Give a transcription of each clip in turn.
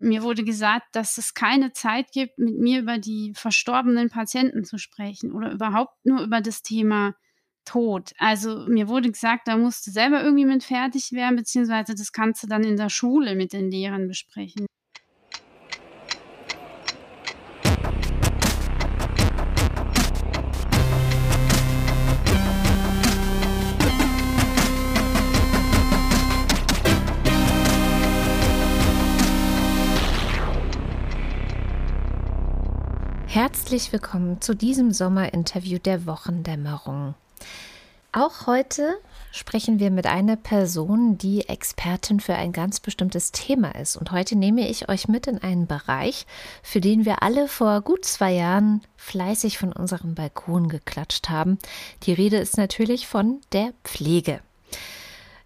mir wurde gesagt, dass es keine Zeit gibt, mit mir über die verstorbenen Patienten zu sprechen oder überhaupt nur über das Thema Tod. Also mir wurde gesagt, da musst du selber irgendwie mit fertig werden, beziehungsweise das kannst du dann in der Schule mit den Lehrern besprechen. Herzlich willkommen zu diesem Sommerinterview der Wochendämmerung. Auch heute sprechen wir mit einer Person, die Expertin für ein ganz bestimmtes Thema ist. Und heute nehme ich euch mit in einen Bereich, für den wir alle vor gut zwei Jahren fleißig von unserem Balkon geklatscht haben. Die Rede ist natürlich von der Pflege.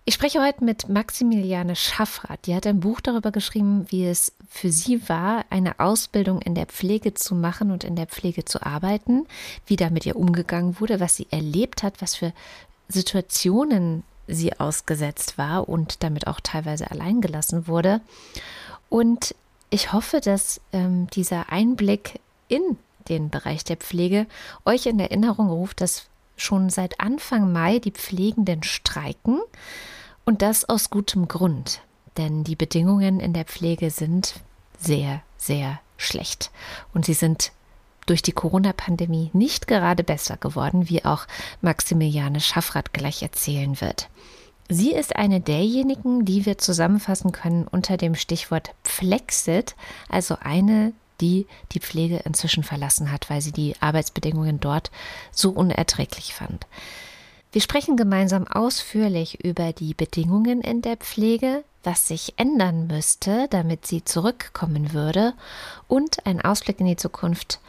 Ich spreche heute mit Maximiliane Schaffrath. Die hat ein Buch darüber geschrieben, wie es für sie war, eine Ausbildung in der Pflege zu machen und in der Pflege zu arbeiten, wie da mit ihr umgegangen wurde, was sie erlebt hat, was für Situationen sie ausgesetzt war und damit auch teilweise alleingelassen wurde. Und ich hoffe, dass ähm, dieser Einblick in den Bereich der Pflege euch in Erinnerung ruft, dass schon seit Anfang Mai die Pflegenden streiken. Und das aus gutem Grund, denn die Bedingungen in der Pflege sind sehr, sehr schlecht. Und sie sind durch die Corona-Pandemie nicht gerade besser geworden, wie auch Maximiliane Schaffrath gleich erzählen wird. Sie ist eine derjenigen, die wir zusammenfassen können unter dem Stichwort Flexit, also eine, die die Pflege inzwischen verlassen hat, weil sie die Arbeitsbedingungen dort so unerträglich fand. Wir sprechen gemeinsam ausführlich über die Bedingungen in der Pflege, was sich ändern müsste, damit sie zurückkommen würde und ein Ausblick in die Zukunft,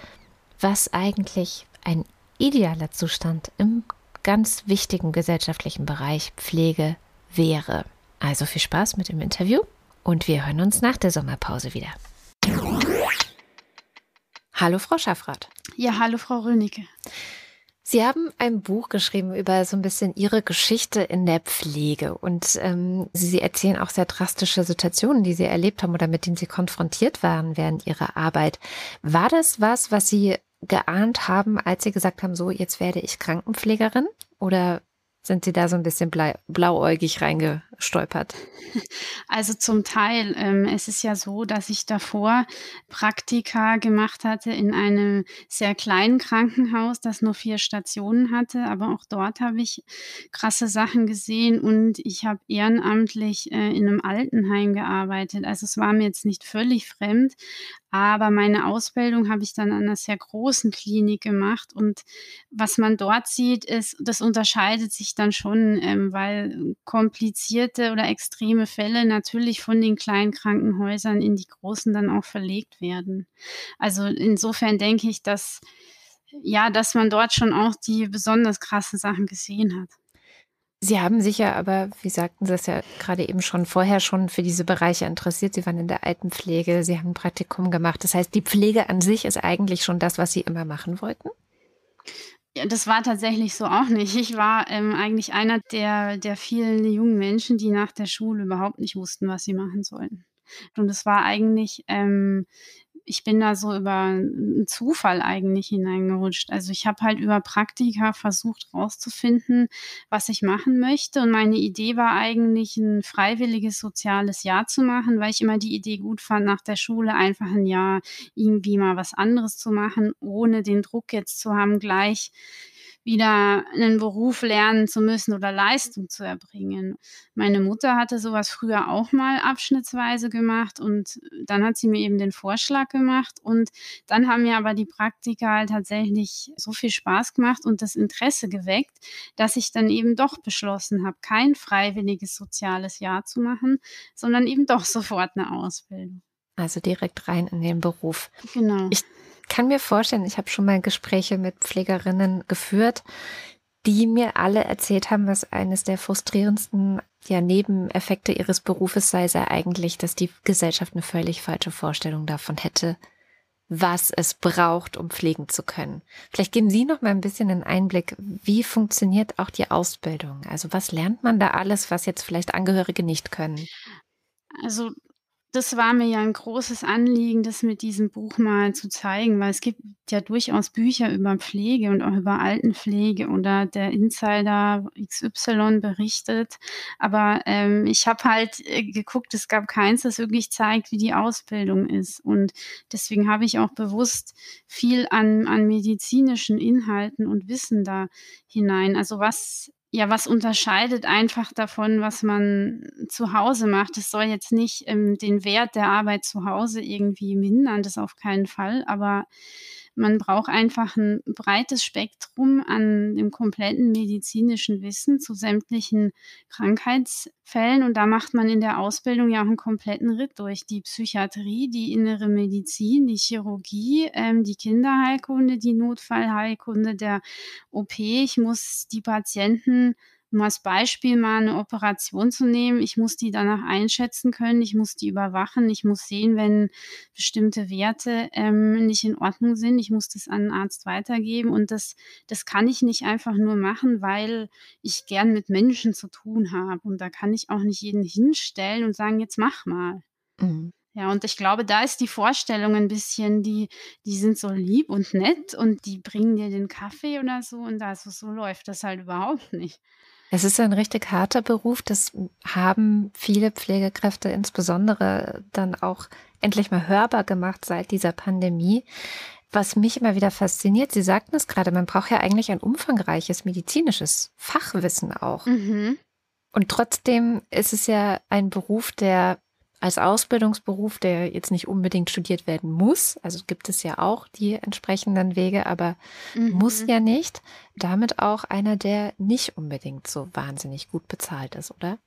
was eigentlich ein idealer Zustand im ganz wichtigen gesellschaftlichen Bereich Pflege wäre. Also viel Spaß mit dem Interview und wir hören uns nach der Sommerpause wieder. Hallo Frau Schaffrath. Ja, hallo Frau Rönicke. Sie haben ein Buch geschrieben über so ein bisschen Ihre Geschichte in der Pflege und ähm, Sie erzählen auch sehr drastische Situationen, die Sie erlebt haben oder mit denen Sie konfrontiert waren während Ihrer Arbeit. War das was, was Sie geahnt haben, als Sie gesagt haben, so jetzt werde ich Krankenpflegerin? Oder sind Sie da so ein bisschen blauäugig reingestolpert? Also zum Teil. Ähm, es ist ja so, dass ich davor Praktika gemacht hatte in einem sehr kleinen Krankenhaus, das nur vier Stationen hatte. Aber auch dort habe ich krasse Sachen gesehen und ich habe ehrenamtlich äh, in einem Altenheim gearbeitet. Also es war mir jetzt nicht völlig fremd, aber meine Ausbildung habe ich dann an einer sehr großen Klinik gemacht. Und was man dort sieht, ist, das unterscheidet sich dann schon, ähm, weil komplizierte oder extreme Fälle natürlich von den kleinen Krankenhäusern in die großen dann auch verlegt werden. Also insofern denke ich, dass ja, dass man dort schon auch die besonders krassen Sachen gesehen hat. Sie haben sich ja aber, wie sagten Sie das ja gerade eben schon vorher schon für diese Bereiche interessiert. Sie waren in der Altenpflege, Sie haben ein Praktikum gemacht. Das heißt, die Pflege an sich ist eigentlich schon das, was Sie immer machen wollten? Ja, das war tatsächlich so auch nicht. Ich war ähm, eigentlich einer der, der vielen jungen Menschen, die nach der Schule überhaupt nicht wussten, was sie machen sollten. Und es war eigentlich ähm, ich bin da so über einen Zufall eigentlich hineingerutscht. Also ich habe halt über Praktika versucht rauszufinden, was ich machen möchte. Und meine Idee war eigentlich, ein freiwilliges soziales Jahr zu machen, weil ich immer die Idee gut fand, nach der Schule einfach ein Jahr irgendwie mal was anderes zu machen, ohne den Druck jetzt zu haben, gleich wieder einen Beruf lernen zu müssen oder Leistung zu erbringen. Meine Mutter hatte sowas früher auch mal abschnittsweise gemacht und dann hat sie mir eben den Vorschlag gemacht und dann haben mir aber die Praktika halt tatsächlich so viel Spaß gemacht und das Interesse geweckt, dass ich dann eben doch beschlossen habe, kein freiwilliges soziales Jahr zu machen, sondern eben doch sofort eine Ausbildung. Also direkt rein in den Beruf. Genau. Ich kann mir vorstellen, ich habe schon mal Gespräche mit Pflegerinnen geführt, die mir alle erzählt haben, was eines der frustrierendsten ja, Nebeneffekte ihres Berufes sei, sei eigentlich, dass die Gesellschaft eine völlig falsche Vorstellung davon hätte, was es braucht, um pflegen zu können. Vielleicht geben Sie noch mal ein bisschen einen Einblick, wie funktioniert auch die Ausbildung? Also was lernt man da alles, was jetzt vielleicht Angehörige nicht können? Also das war mir ja ein großes Anliegen, das mit diesem Buch mal zu zeigen, weil es gibt ja durchaus Bücher über Pflege und auch über Altenpflege oder der Insider XY berichtet. Aber ähm, ich habe halt äh, geguckt, es gab keins, das wirklich zeigt, wie die Ausbildung ist. Und deswegen habe ich auch bewusst viel an, an medizinischen Inhalten und Wissen da hinein. Also was ja, was unterscheidet einfach davon, was man zu Hause macht? Es soll jetzt nicht ähm, den Wert der Arbeit zu Hause irgendwie mindern, das auf keinen Fall, aber man braucht einfach ein breites Spektrum an dem kompletten medizinischen Wissen zu sämtlichen Krankheitsfällen. Und da macht man in der Ausbildung ja auch einen kompletten Ritt durch. Die Psychiatrie, die innere Medizin, die Chirurgie, ähm, die Kinderheilkunde, die Notfallheilkunde, der OP. Ich muss die Patienten um als Beispiel mal eine Operation zu nehmen, ich muss die danach einschätzen können, ich muss die überwachen, ich muss sehen, wenn bestimmte Werte ähm, nicht in Ordnung sind, ich muss das an den Arzt weitergeben und das, das kann ich nicht einfach nur machen, weil ich gern mit Menschen zu tun habe und da kann ich auch nicht jeden hinstellen und sagen, jetzt mach mal. Mhm. Ja, und ich glaube, da ist die Vorstellung ein bisschen, die, die sind so lieb und nett und die bringen dir den Kaffee oder so und also so läuft das halt überhaupt nicht. Es ist ein richtig harter Beruf. Das haben viele Pflegekräfte insbesondere dann auch endlich mal hörbar gemacht seit dieser Pandemie. Was mich immer wieder fasziniert, Sie sagten es gerade, man braucht ja eigentlich ein umfangreiches medizinisches Fachwissen auch. Mhm. Und trotzdem ist es ja ein Beruf, der als Ausbildungsberuf, der jetzt nicht unbedingt studiert werden muss, also gibt es ja auch die entsprechenden Wege, aber mhm. muss ja nicht, damit auch einer, der nicht unbedingt so wahnsinnig gut bezahlt ist, oder?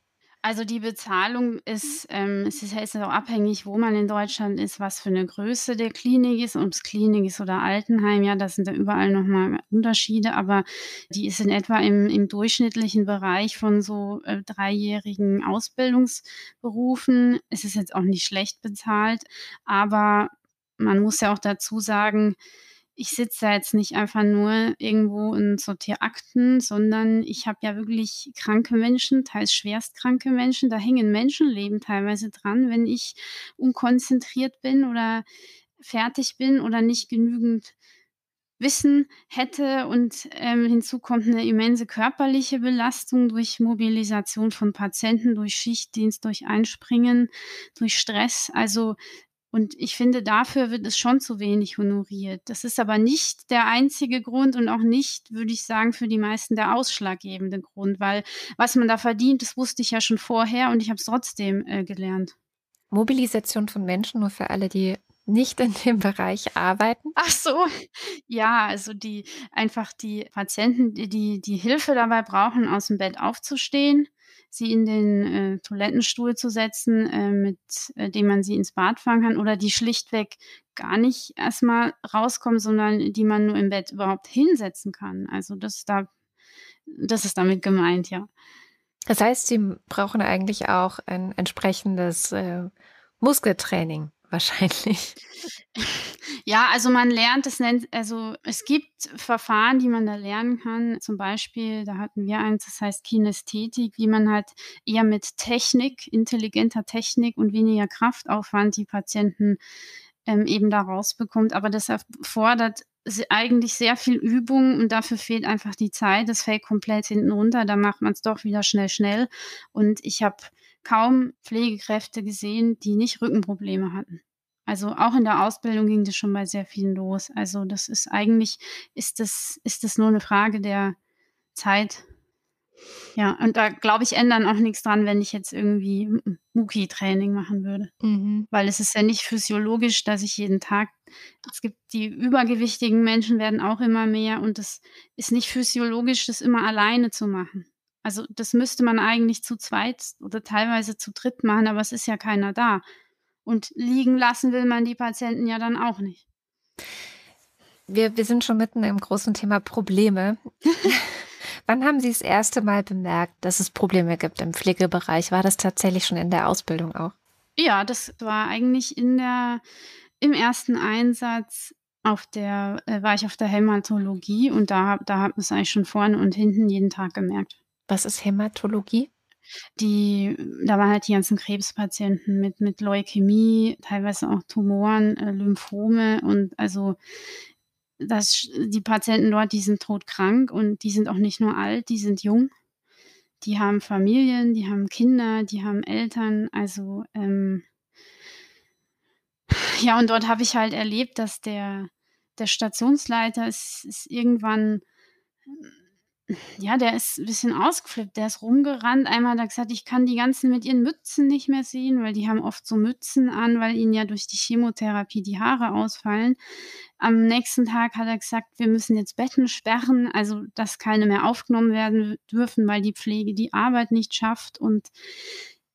Also die Bezahlung ist, ähm, es ist, ist auch abhängig, wo man in Deutschland ist, was für eine Größe der Klinik ist, ob es Klinik ist oder Altenheim, ja, das sind da überall nochmal Unterschiede, aber die ist in etwa im, im durchschnittlichen Bereich von so äh, dreijährigen Ausbildungsberufen. Es ist jetzt auch nicht schlecht bezahlt, aber man muss ja auch dazu sagen, ich sitze da jetzt nicht einfach nur irgendwo und sortiere Akten, sondern ich habe ja wirklich kranke Menschen, teils schwerstkranke Menschen. Da hängen Menschenleben teilweise dran, wenn ich unkonzentriert bin oder fertig bin oder nicht genügend Wissen hätte und ähm, hinzu kommt eine immense körperliche Belastung durch Mobilisation von Patienten, durch Schichtdienst, durch Einspringen, durch Stress. Also und ich finde, dafür wird es schon zu wenig honoriert. Das ist aber nicht der einzige Grund und auch nicht, würde ich sagen, für die meisten der ausschlaggebende Grund, weil was man da verdient, das wusste ich ja schon vorher und ich habe es trotzdem äh, gelernt. Mobilisation von Menschen, nur für alle, die nicht in dem Bereich arbeiten? Ach so, ja, also die einfach die Patienten, die die Hilfe dabei brauchen, aus dem Bett aufzustehen, sie in den äh, Toilettenstuhl zu setzen, äh, mit äh, dem man sie ins Bad fahren kann oder die schlichtweg gar nicht erstmal rauskommen, sondern die man nur im Bett überhaupt hinsetzen kann. Also das da, das ist damit gemeint, ja. Das heißt, Sie brauchen eigentlich auch ein entsprechendes äh, Muskeltraining wahrscheinlich. Ja, also man lernt, es nennt, also es gibt Verfahren, die man da lernen kann. Zum Beispiel, da hatten wir eins, das heißt Kinästhetik, wie man halt eher mit Technik, intelligenter Technik und weniger Kraftaufwand die Patienten ähm, eben da rausbekommt. Aber das erfordert eigentlich sehr viel Übung und dafür fehlt einfach die Zeit. Das fällt komplett hinten runter. Da macht man es doch wieder schnell, schnell. Und ich habe kaum Pflegekräfte gesehen, die nicht Rückenprobleme hatten. Also auch in der Ausbildung ging das schon bei sehr vielen los. Also das ist eigentlich, ist das, ist das nur eine Frage der Zeit. Ja, und da glaube ich, ändern auch nichts dran, wenn ich jetzt irgendwie Muki-Training machen würde. Mhm. Weil es ist ja nicht physiologisch, dass ich jeden Tag, es gibt die übergewichtigen Menschen werden auch immer mehr und es ist nicht physiologisch, das immer alleine zu machen. Also das müsste man eigentlich zu zweit oder teilweise zu dritt machen, aber es ist ja keiner da. Und liegen lassen will man die Patienten ja dann auch nicht. Wir, wir sind schon mitten im großen Thema Probleme. Wann haben Sie das erste Mal bemerkt, dass es Probleme gibt im Pflegebereich? War das tatsächlich schon in der Ausbildung auch? Ja, das war eigentlich in der, im ersten Einsatz auf der, äh, war ich auf der Hämatologie und da, da hat man es eigentlich schon vorne und hinten jeden Tag gemerkt. Was ist Hämatologie? die, da waren halt die ganzen Krebspatienten mit, mit Leukämie, teilweise auch Tumoren, äh, Lymphome und also das, die Patienten dort, die sind todkrank und die sind auch nicht nur alt, die sind jung. Die haben Familien, die haben Kinder, die haben Eltern. Also ähm, ja, und dort habe ich halt erlebt, dass der, der Stationsleiter ist, ist irgendwann ja, der ist ein bisschen ausgeflippt. Der ist rumgerannt. Einmal hat er gesagt, ich kann die ganzen mit ihren Mützen nicht mehr sehen, weil die haben oft so Mützen an, weil ihnen ja durch die Chemotherapie die Haare ausfallen. Am nächsten Tag hat er gesagt, wir müssen jetzt Betten sperren, also dass keine mehr aufgenommen werden dürfen, weil die Pflege die Arbeit nicht schafft. Und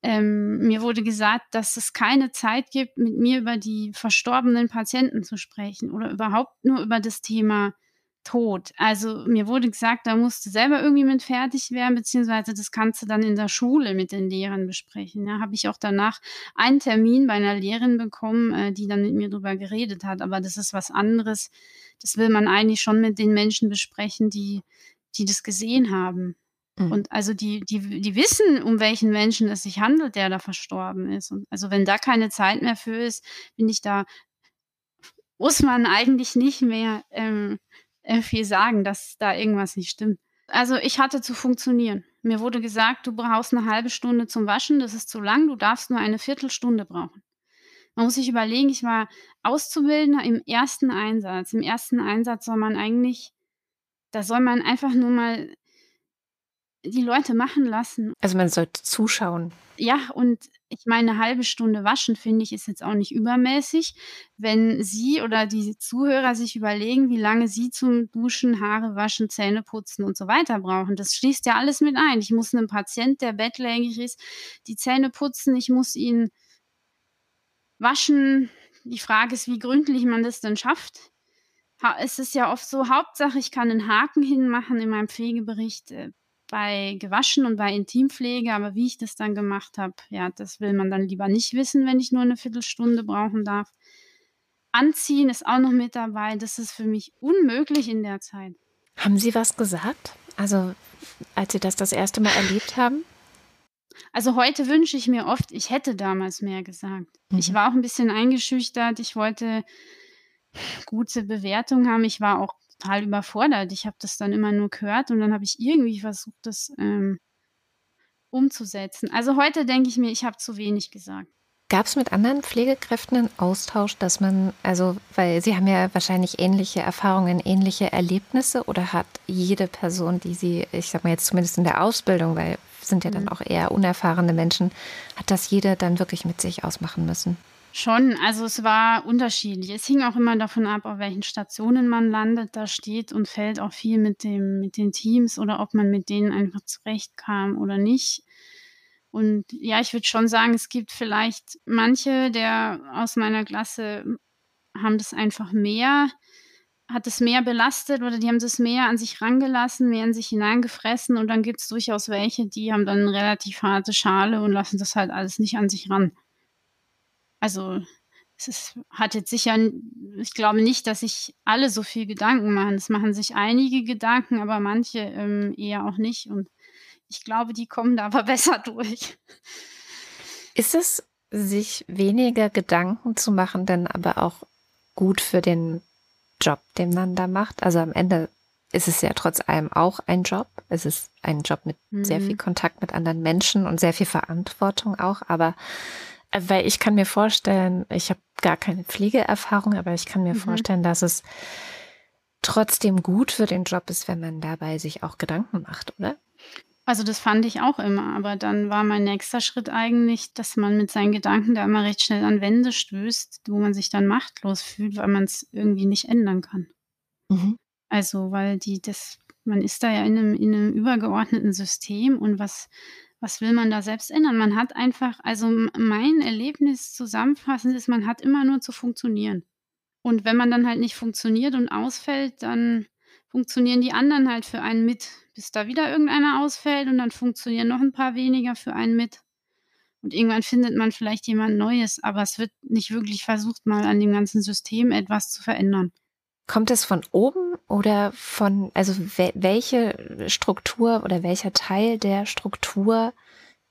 ähm, mir wurde gesagt, dass es keine Zeit gibt, mit mir über die verstorbenen Patienten zu sprechen oder überhaupt nur über das Thema tot. Also mir wurde gesagt, da musst du selber irgendwie mit fertig werden, beziehungsweise das kannst du dann in der Schule mit den Lehrern besprechen. Ja, habe ich auch danach einen Termin bei einer Lehrerin bekommen, äh, die dann mit mir darüber geredet hat. Aber das ist was anderes. Das will man eigentlich schon mit den Menschen besprechen, die, die das gesehen haben. Mhm. Und also die, die, die wissen, um welchen Menschen es sich handelt, der da verstorben ist. Und also wenn da keine Zeit mehr für ist, bin ich da, muss man eigentlich nicht mehr ähm, äh, viel sagen, dass da irgendwas nicht stimmt. Also ich hatte zu funktionieren. Mir wurde gesagt, du brauchst eine halbe Stunde zum Waschen, das ist zu lang, du darfst nur eine Viertelstunde brauchen. Man muss sich überlegen, ich war Auszubildender im ersten Einsatz. Im ersten Einsatz soll man eigentlich, da soll man einfach nur mal die Leute machen lassen. Also man sollte zuschauen. Ja, und ich meine, eine halbe Stunde waschen, finde ich, ist jetzt auch nicht übermäßig. Wenn Sie oder die Zuhörer sich überlegen, wie lange Sie zum Duschen, Haare waschen, Zähne putzen und so weiter brauchen, das schließt ja alles mit ein. Ich muss einem Patient, der bettlägerig ist, die Zähne putzen, ich muss ihn waschen. Die Frage ist, wie gründlich man das denn schafft. Es ist ja oft so, Hauptsache, ich kann einen Haken hinmachen in meinem Pflegebericht äh, bei gewaschen und bei Intimpflege, aber wie ich das dann gemacht habe, ja, das will man dann lieber nicht wissen, wenn ich nur eine Viertelstunde brauchen darf. Anziehen ist auch noch mit dabei. Das ist für mich unmöglich in der Zeit. Haben Sie was gesagt? Also, als Sie das das erste Mal erlebt haben? Also heute wünsche ich mir oft, ich hätte damals mehr gesagt. Mhm. Ich war auch ein bisschen eingeschüchtert. Ich wollte gute Bewertung haben. Ich war auch total überfordert. Ich habe das dann immer nur gehört und dann habe ich irgendwie versucht, das ähm, umzusetzen. Also heute denke ich mir, ich habe zu wenig gesagt. Gab es mit anderen Pflegekräften einen Austausch, dass man, also, weil Sie haben ja wahrscheinlich ähnliche Erfahrungen, ähnliche Erlebnisse oder hat jede Person, die Sie, ich sag mal jetzt zumindest in der Ausbildung, weil sind ja dann mhm. auch eher unerfahrene Menschen, hat das jeder dann wirklich mit sich ausmachen müssen? Schon, also es war unterschiedlich. Es hing auch immer davon ab, auf welchen Stationen man landet. Da steht und fällt auch viel mit, dem, mit den Teams oder ob man mit denen einfach zurechtkam oder nicht. Und ja, ich würde schon sagen, es gibt vielleicht manche der aus meiner Klasse haben das einfach mehr, hat es mehr belastet oder die haben das mehr an sich rangelassen, mehr in sich hineingefressen und dann gibt es durchaus welche, die haben dann relativ harte Schale und lassen das halt alles nicht an sich ran. Also es ist, hat jetzt sicher, ich glaube nicht, dass sich alle so viel Gedanken machen. Es machen sich einige Gedanken, aber manche ähm, eher auch nicht. Und ich glaube, die kommen da aber besser durch. Ist es, sich weniger Gedanken zu machen, denn aber auch gut für den Job, den man da macht? Also am Ende ist es ja trotz allem auch ein Job. Es ist ein Job mit mhm. sehr viel Kontakt mit anderen Menschen und sehr viel Verantwortung auch. Aber weil ich kann mir vorstellen, ich habe gar keine Pflegeerfahrung, aber ich kann mir mhm. vorstellen, dass es trotzdem gut für den Job ist, wenn man dabei sich auch Gedanken macht, oder? Also das fand ich auch immer, aber dann war mein nächster Schritt eigentlich, dass man mit seinen Gedanken da immer recht schnell an Wände stößt, wo man sich dann machtlos fühlt, weil man es irgendwie nicht ändern kann. Mhm. Also, weil die das, man ist da ja in einem, in einem übergeordneten System und was was will man da selbst ändern? Man hat einfach, also mein Erlebnis zusammenfassend ist, man hat immer nur zu funktionieren. Und wenn man dann halt nicht funktioniert und ausfällt, dann funktionieren die anderen halt für einen mit, bis da wieder irgendeiner ausfällt und dann funktionieren noch ein paar weniger für einen mit. Und irgendwann findet man vielleicht jemand Neues, aber es wird nicht wirklich versucht, mal an dem ganzen System etwas zu verändern. Kommt es von oben oder von, also welche Struktur oder welcher Teil der Struktur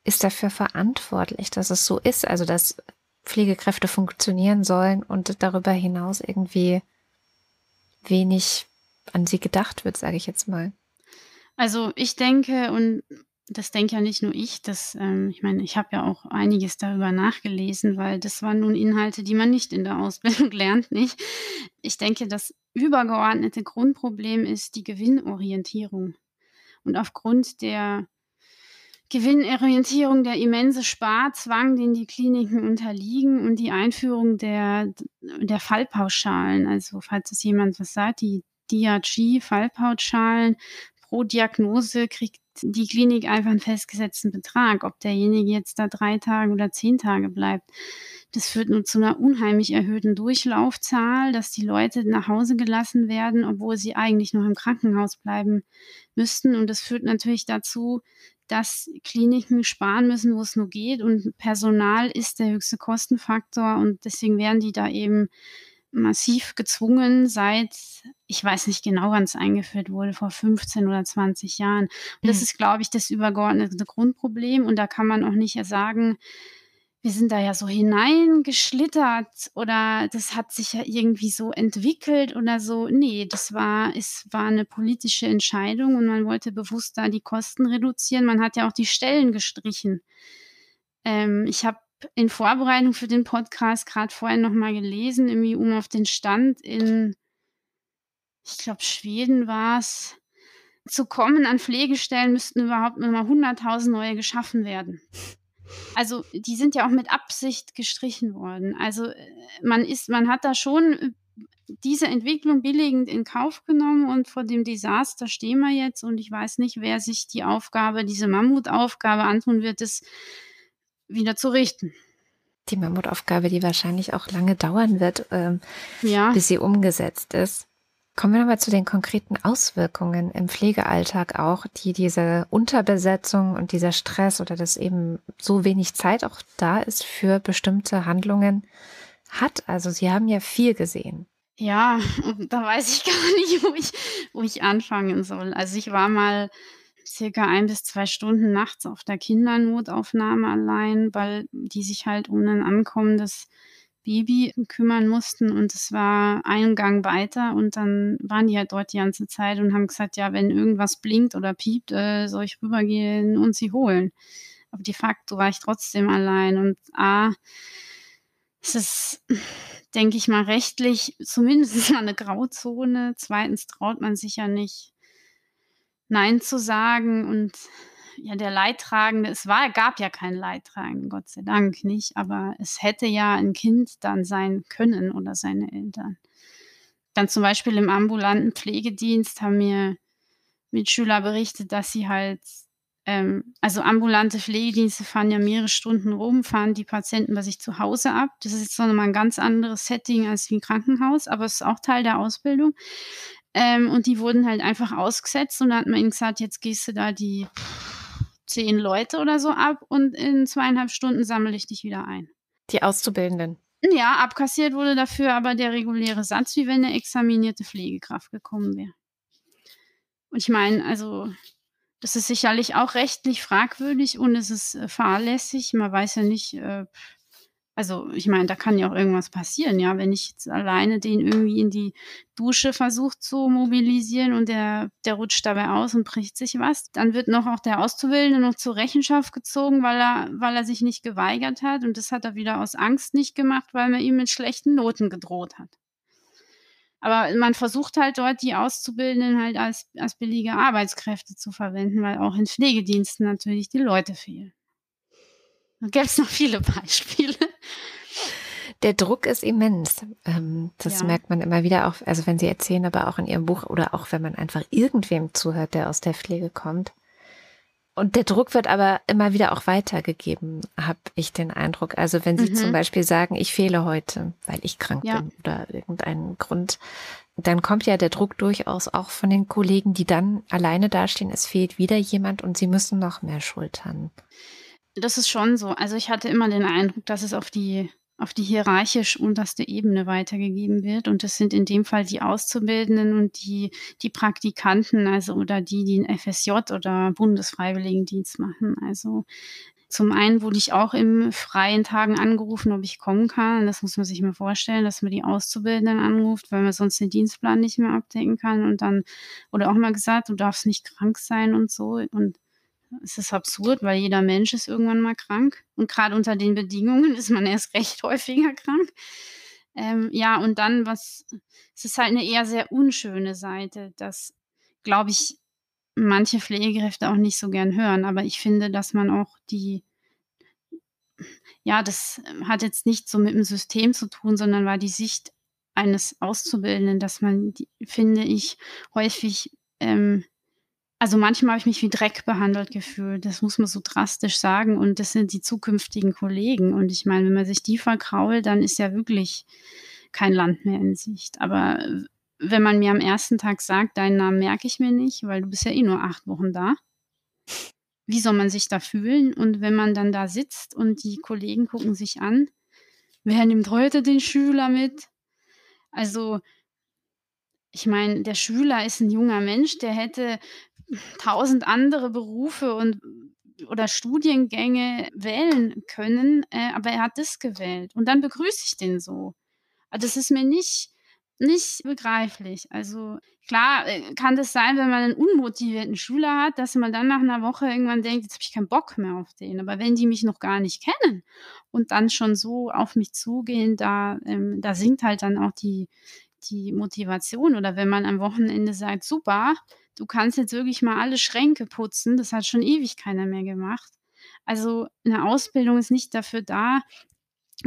ist dafür verantwortlich, dass es so ist, also dass Pflegekräfte funktionieren sollen und darüber hinaus irgendwie wenig an sie gedacht wird, sage ich jetzt mal. Also ich denke, und das denke ja nicht nur ich, das, ähm, ich meine, ich habe ja auch einiges darüber nachgelesen, weil das waren nun Inhalte, die man nicht in der Ausbildung lernt, nicht? Ich denke, das übergeordnete Grundproblem ist die Gewinnorientierung. Und aufgrund der Gewinnorientierung, der immense Sparzwang, den die Kliniken unterliegen und die Einführung der, der Fallpauschalen. Also falls es jemand was sagt, die DRG-Fallpauschalen pro Diagnose kriegt die Klinik einfach einen festgesetzten Betrag. Ob derjenige jetzt da drei Tage oder zehn Tage bleibt. Das führt nur zu einer unheimlich erhöhten Durchlaufzahl, dass die Leute nach Hause gelassen werden, obwohl sie eigentlich noch im Krankenhaus bleiben müssten. Und das führt natürlich dazu, dass Kliniken sparen müssen, wo es nur geht. Und Personal ist der höchste Kostenfaktor. Und deswegen werden die da eben massiv gezwungen seit, ich weiß nicht genau, wann es eingeführt wurde, vor 15 oder 20 Jahren. Und das mhm. ist, glaube ich, das übergeordnete Grundproblem. Und da kann man auch nicht sagen, wir sind da ja so hineingeschlittert oder das hat sich ja irgendwie so entwickelt oder so. Nee, das war, es war eine politische Entscheidung und man wollte bewusst da die Kosten reduzieren. Man hat ja auch die Stellen gestrichen. Ähm, ich habe in Vorbereitung für den Podcast gerade vorher nochmal gelesen, irgendwie um auf den Stand in, ich glaube, Schweden war es, zu kommen an Pflegestellen müssten überhaupt nochmal 100.000 neue geschaffen werden. Also die sind ja auch mit Absicht gestrichen worden. Also äh, man ist, man hat da schon äh, diese Entwicklung billigend in Kauf genommen und vor dem Desaster stehen wir jetzt und ich weiß nicht, wer sich die Aufgabe, diese Mammutaufgabe antun wird, das wieder zu richten. Die Mammutaufgabe, die wahrscheinlich auch lange dauern wird, ähm, ja. bis sie umgesetzt ist. Kommen wir nochmal zu den konkreten Auswirkungen im Pflegealltag auch, die diese Unterbesetzung und dieser Stress oder dass eben so wenig Zeit auch da ist für bestimmte Handlungen hat. Also Sie haben ja viel gesehen. Ja, da weiß ich gar nicht, wo ich, wo ich anfangen soll. Also ich war mal circa ein bis zwei Stunden nachts auf der Kindernotaufnahme allein, weil die sich halt um ein ankommendes Baby kümmern mussten und es war ein Gang weiter und dann waren die halt dort die ganze Zeit und haben gesagt, ja, wenn irgendwas blinkt oder piept, äh, soll ich rübergehen und sie holen. Aber de facto war ich trotzdem allein und A, es ist, denke ich mal, rechtlich zumindest mal eine Grauzone. Zweitens traut man sich ja nicht, Nein zu sagen und ja, der Leidtragende, es war, gab ja keinen Leidtragenden, Gott sei Dank nicht, aber es hätte ja ein Kind dann sein können oder seine Eltern. Dann zum Beispiel im ambulanten Pflegedienst haben mir Mitschüler berichtet, dass sie halt, ähm, also ambulante Pflegedienste fahren ja mehrere Stunden rum, fahren die Patienten bei sich zu Hause ab. Das ist jetzt nochmal ein ganz anderes Setting als wie ein Krankenhaus, aber es ist auch Teil der Ausbildung. Ähm, und die wurden halt einfach ausgesetzt und dann hat man ihnen gesagt, jetzt gehst du da die zehn Leute oder so ab und in zweieinhalb Stunden sammle ich dich wieder ein. Die Auszubildenden. Ja, abkassiert wurde dafür aber der reguläre Satz, wie wenn eine examinierte Pflegekraft gekommen wäre. Und ich meine, also das ist sicherlich auch rechtlich fragwürdig und es ist äh, fahrlässig. Man weiß ja nicht, äh, also, ich meine, da kann ja auch irgendwas passieren, ja. Wenn ich jetzt alleine den irgendwie in die Dusche versuche zu mobilisieren und der, der rutscht dabei aus und bricht sich was, dann wird noch auch der Auszubildende noch zur Rechenschaft gezogen, weil er, weil er sich nicht geweigert hat. Und das hat er wieder aus Angst nicht gemacht, weil man ihm mit schlechten Noten gedroht hat. Aber man versucht halt dort die Auszubildenden halt als, als billige Arbeitskräfte zu verwenden, weil auch in Pflegediensten natürlich die Leute fehlen. Da gäbe es noch viele Beispiele. Der Druck ist immens. Ähm, das ja. merkt man immer wieder auch, also wenn Sie erzählen, aber auch in Ihrem Buch oder auch wenn man einfach irgendwem zuhört, der aus der Pflege kommt. Und der Druck wird aber immer wieder auch weitergegeben, habe ich den Eindruck. Also wenn Sie mhm. zum Beispiel sagen, ich fehle heute, weil ich krank ja. bin oder irgendeinen Grund, dann kommt ja der Druck durchaus auch von den Kollegen, die dann alleine dastehen, es fehlt wieder jemand und sie müssen noch mehr schultern. Das ist schon so. Also ich hatte immer den Eindruck, dass es auf die auf die hierarchisch unterste Ebene weitergegeben wird. Und das sind in dem Fall die Auszubildenden und die, die Praktikanten, also oder die, die einen FSJ oder Bundesfreiwilligendienst machen. Also zum einen wurde ich auch im freien Tagen angerufen, ob ich kommen kann. Das muss man sich mal vorstellen, dass man die Auszubildenden anruft, weil man sonst den Dienstplan nicht mehr abdecken kann. Und dann wurde auch mal gesagt, du darfst nicht krank sein und so. Und es ist absurd, weil jeder Mensch ist irgendwann mal krank. Und gerade unter den Bedingungen ist man erst recht häufiger krank. Ähm, ja, und dann, was, es ist halt eine eher sehr unschöne Seite, dass, glaube ich, manche Pflegekräfte auch nicht so gern hören. Aber ich finde, dass man auch die, ja, das hat jetzt nicht so mit dem System zu tun, sondern war die Sicht eines Auszubildenden, dass man, die, finde ich, häufig, ähm, also manchmal habe ich mich wie Dreck behandelt gefühlt. Das muss man so drastisch sagen. Und das sind die zukünftigen Kollegen. Und ich meine, wenn man sich die verkrault, dann ist ja wirklich kein Land mehr in Sicht. Aber wenn man mir am ersten Tag sagt, deinen Namen merke ich mir nicht, weil du bist ja eh nur acht Wochen da. Wie soll man sich da fühlen? Und wenn man dann da sitzt und die Kollegen gucken sich an, wer nimmt heute den Schüler mit? Also, ich meine, der Schüler ist ein junger Mensch, der hätte tausend andere Berufe und oder Studiengänge wählen können, äh, aber er hat das gewählt. Und dann begrüße ich den so. Also das ist mir nicht nicht begreiflich. Also klar äh, kann das sein, wenn man einen unmotivierten Schüler hat, dass man dann nach einer Woche irgendwann denkt, jetzt habe ich keinen Bock mehr auf den. Aber wenn die mich noch gar nicht kennen und dann schon so auf mich zugehen, da, ähm, da sinkt halt dann auch die, die Motivation. Oder wenn man am Wochenende sagt, super, du kannst jetzt wirklich mal alle Schränke putzen, das hat schon ewig keiner mehr gemacht. Also eine Ausbildung ist nicht dafür da,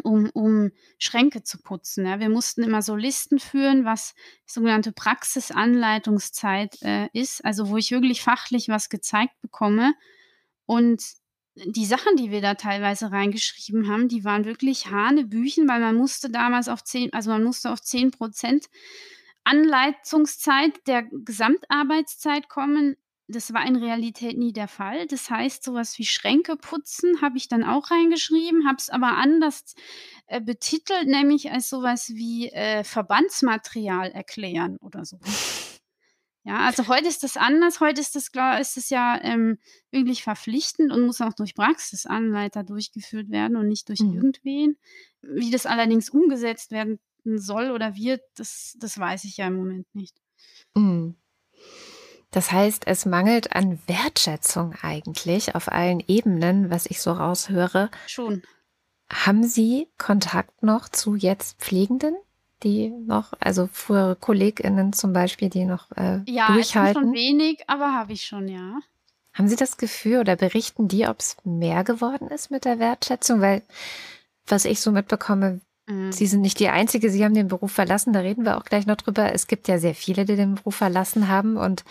um, um Schränke zu putzen. Ja. Wir mussten immer so Listen führen, was sogenannte Praxisanleitungszeit äh, ist, also wo ich wirklich fachlich was gezeigt bekomme. Und die Sachen, die wir da teilweise reingeschrieben haben, die waren wirklich Hanebüchen, weil man musste damals auf zehn, also man musste auf zehn Prozent Anleitungszeit der Gesamtarbeitszeit kommen das war in Realität nie der Fall. Das heißt, sowas wie Schränke putzen habe ich dann auch reingeschrieben, habe es aber anders äh, betitelt, nämlich als sowas wie äh, Verbandsmaterial erklären oder so. Ja, also heute ist das anders. Heute ist das klar, ist es ja ähm, wirklich verpflichtend und muss auch durch Praxisanleiter durchgeführt werden und nicht durch mhm. irgendwen. Wie das allerdings umgesetzt werden soll oder wird, das, das weiß ich ja im Moment nicht. Mhm. Das heißt, es mangelt an Wertschätzung eigentlich auf allen Ebenen, was ich so raushöre. Schon. Haben Sie Kontakt noch zu jetzt Pflegenden? die noch, also frühere KollegInnen zum Beispiel, die noch äh, ja, durchhalten? Ja, schon wenig, aber habe ich schon, ja. Haben Sie das Gefühl oder berichten die, ob es mehr geworden ist mit der Wertschätzung? Weil, was ich so mitbekomme. Sie sind nicht die Einzige, Sie haben den Beruf verlassen, da reden wir auch gleich noch drüber. Es gibt ja sehr viele, die den Beruf verlassen haben und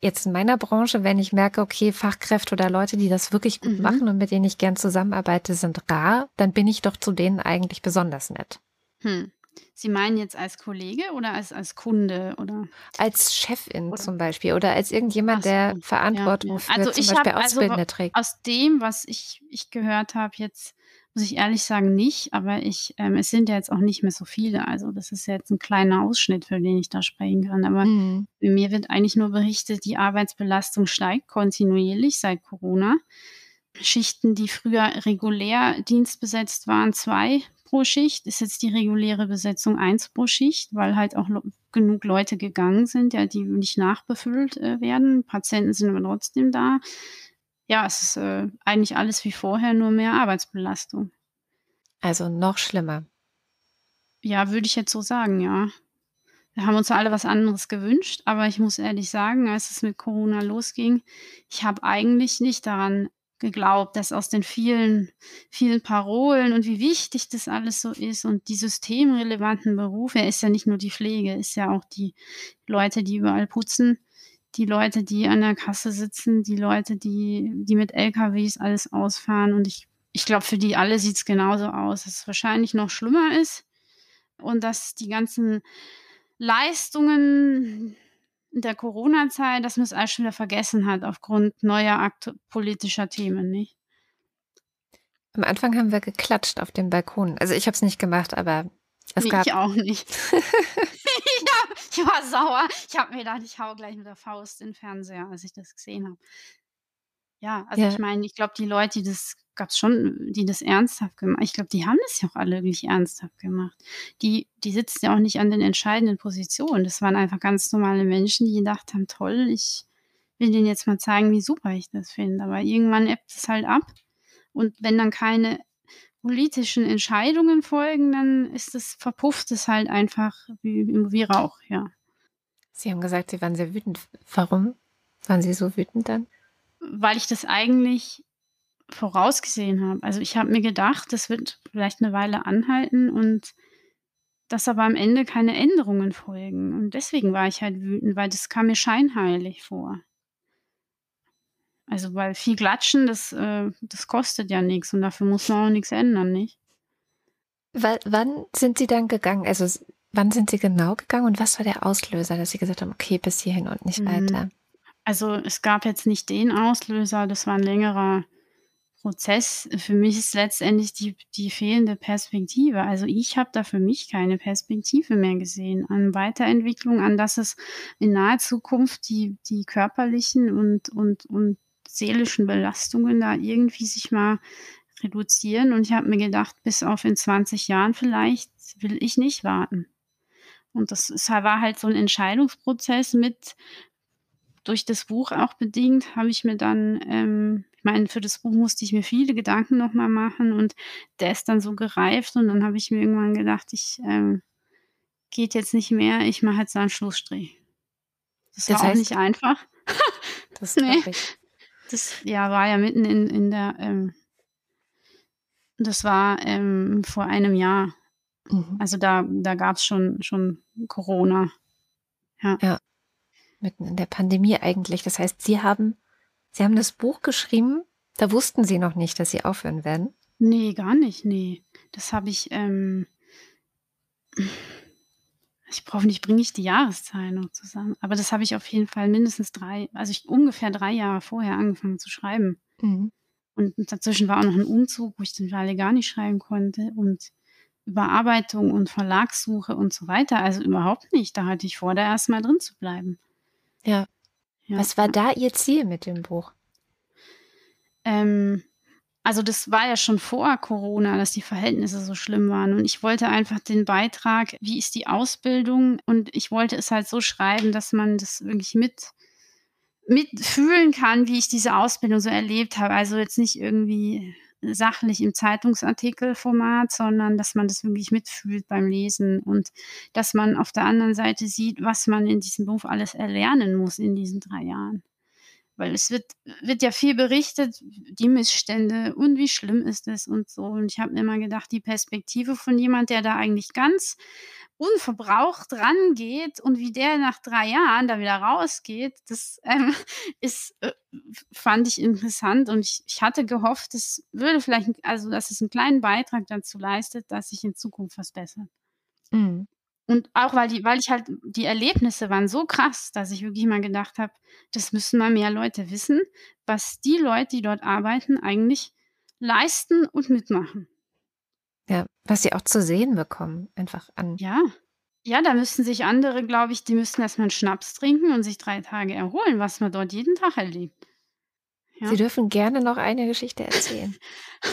jetzt in meiner Branche, wenn ich merke, okay, Fachkräfte oder Leute, die das wirklich gut mhm. machen und mit denen ich gern zusammenarbeite, sind rar, dann bin ich doch zu denen eigentlich besonders nett. Hm. Sie meinen jetzt als Kollege oder als, als Kunde oder? Als Chefin oder? zum Beispiel oder als irgendjemand, so, der Verantwortung ja, ja. für also zum Beispiel hab, Auszubildende also, trägt. Aus dem, was ich, ich gehört habe jetzt, muss ich ehrlich sagen, nicht, aber ich, ähm, es sind ja jetzt auch nicht mehr so viele. Also das ist ja jetzt ein kleiner Ausschnitt, für den ich da sprechen kann. Aber mhm. mir wird eigentlich nur berichtet, die Arbeitsbelastung steigt kontinuierlich seit Corona. Schichten, die früher regulär dienstbesetzt waren, zwei pro Schicht, ist jetzt die reguläre Besetzung eins pro Schicht, weil halt auch genug Leute gegangen sind, ja, die nicht nachbefüllt äh, werden. Patienten sind aber trotzdem da ja, es ist äh, eigentlich alles wie vorher, nur mehr Arbeitsbelastung. Also noch schlimmer. Ja, würde ich jetzt so sagen, ja. Wir haben uns alle was anderes gewünscht, aber ich muss ehrlich sagen, als es mit Corona losging, ich habe eigentlich nicht daran geglaubt, dass aus den vielen, vielen Parolen und wie wichtig das alles so ist und die systemrelevanten Berufe, er ist ja nicht nur die Pflege, ist ja auch die Leute, die überall putzen, die Leute, die an der Kasse sitzen, die Leute, die, die mit LKWs alles ausfahren. Und ich, ich glaube, für die alle sieht es genauso aus, dass es wahrscheinlich noch schlimmer ist und dass die ganzen Leistungen der Corona-Zeit, dass man es alles schon wieder vergessen hat aufgrund neuer politischer Themen, nicht? Am Anfang haben wir geklatscht auf dem Balkon. Also ich habe es nicht gemacht, aber es nee. Ich auch nicht. ja, ich war sauer. Ich habe mir gedacht, ich hau gleich mit der Faust in den Fernseher, als ich das gesehen habe. Ja, also ja. ich meine, ich glaube, die Leute, die das gab es schon, die das ernsthaft gemacht Ich glaube, die haben das ja auch alle wirklich ernsthaft gemacht. Die die sitzen ja auch nicht an den entscheidenden Positionen. Das waren einfach ganz normale Menschen, die gedacht haben: „Toll, ich will denen jetzt mal zeigen, wie super ich das finde.“ Aber irgendwann ebbt es halt ab. Und wenn dann keine politischen Entscheidungen folgen, dann ist es verpufft es halt einfach wie wie Rauch, ja. Sie haben gesagt, Sie waren sehr wütend. Warum waren Sie so wütend dann? Weil ich das eigentlich vorausgesehen habe. Also, ich habe mir gedacht, das wird vielleicht eine Weile anhalten und dass aber am Ende keine Änderungen folgen. Und deswegen war ich halt wütend, weil das kam mir scheinheilig vor. Also, weil viel Glatschen, das, äh das kostet ja nichts und dafür muss man auch nichts ändern, nicht? Wa wann sind Sie dann gegangen? Also, wann sind Sie genau gegangen und was war der Auslöser, dass Sie gesagt haben: „Okay, bis hierhin und nicht Mhm. weiter?“ Also, es gab jetzt nicht den Auslöser, das war 'n längerer Prozess. Für mich ist letztendlich die die fehlende Perspektive. Also, ich habe da für mich keine Perspektive mehr gesehen an Weiterentwicklung, an dass es in naher Zukunft die die körperlichen und und und seelischen Belastungen da irgendwie sich mal reduzieren. Und ich habe mir gedacht, bis auf in 20 Jahren vielleicht will ich nicht warten. Und das ist war halt so 'n Entscheidungsprozess mit durch das Buch auch bedingt, habe ich mir dann ähm, ich meine, für das Buch musste ich mir viele Gedanken noch mal machen und der ist dann so gereift und dann habe ich mir irgendwann gedacht: „Ich ähm, geht jetzt nicht mehr, ich mache jetzt da 'n Schlussstrich.“ Das Das war auch heißt nicht einfach. Das Ne. glaube ich. Das, ja, war ja mitten in in der, ähm das war, ähm, vor einem Jahr. Mhm. Also, da da gab's schon schon Corona. Ja. Ja, mitten in der Pandemie eigentlich. Das heißt, Sie haben Sie haben das Buch geschrieben, da wussten Sie noch nicht, dass Sie aufhören werden? Ne, gar nicht, ne. Das habe ich, ähm ich brauche nicht bringe ich die Jahreszahlen noch zusammen, aber das habe ich auf jeden Fall mindestens 3 also, ich ungefähr 3 Jahre vorher angefangen zu schreiben. Mhm. Und dazwischen war auch noch 'n Umzug, wo ich dann Weile gar nicht schreiben konnte und Überarbeitung und Verlagssuche und so weiter. Also, überhaupt nicht. Da hatte ich vor, da erst mal drin zu bleiben. Ja. Ja, Was war da Ihr Ziel mit dem Buch? Ähm, also, das war ja schon vor Corona, dass die Verhältnisse so schlimm waren und ich wollte einfach den Beitrag wie ist die Ausbildung? Und ich wollte es halt so schreiben, dass man das wirklich mit mitfühlen kann, wie ich diese Ausbildung so erlebt habe. Also, jetzt nicht irgendwie sachlich im Zeitungsartikelformat, sondern dass man das wirklich mitfühlt beim Lesen und dass man auf der anderen Seite sieht, was man in diesem Beruf alles erlernen muss in diesen 3 Jahren. Weil es wird wird ja viel berichtet, die Missstände und wie schlimm ist es und so. Und ich habe mir immer gedacht, die Perspektive von jemand, der da eigentlich ganz unverbraucht rangeht und wie der nach 3 Jahren da wieder rausgeht, das, ähm, ist äh, fand ich interessant und ich ich hatte gehofft, es würde vielleicht also, dass es 'n kleinen Beitrag dazu leistet, dass sich in Zukunft was bessert. Mhm. Und auch, weil die weil ich halt die Erlebnisse waren so krass, dass ich wirklich mal gedacht habe, das müssen mal mehr Leute wissen, was die Leute, die dort arbeiten, eigentlich leisten und mitmachen. Ja, was Sie auch zu sehen bekommen, einfach an Ja. Ja, da müssten sich andere, glaube ich die müssten erst mal 'n Schnaps trinken und sich 3 Tage erholen, was man dort jeden Tag erlebt. Sie Ja. dürfen gerne noch eine Geschichte erzählen.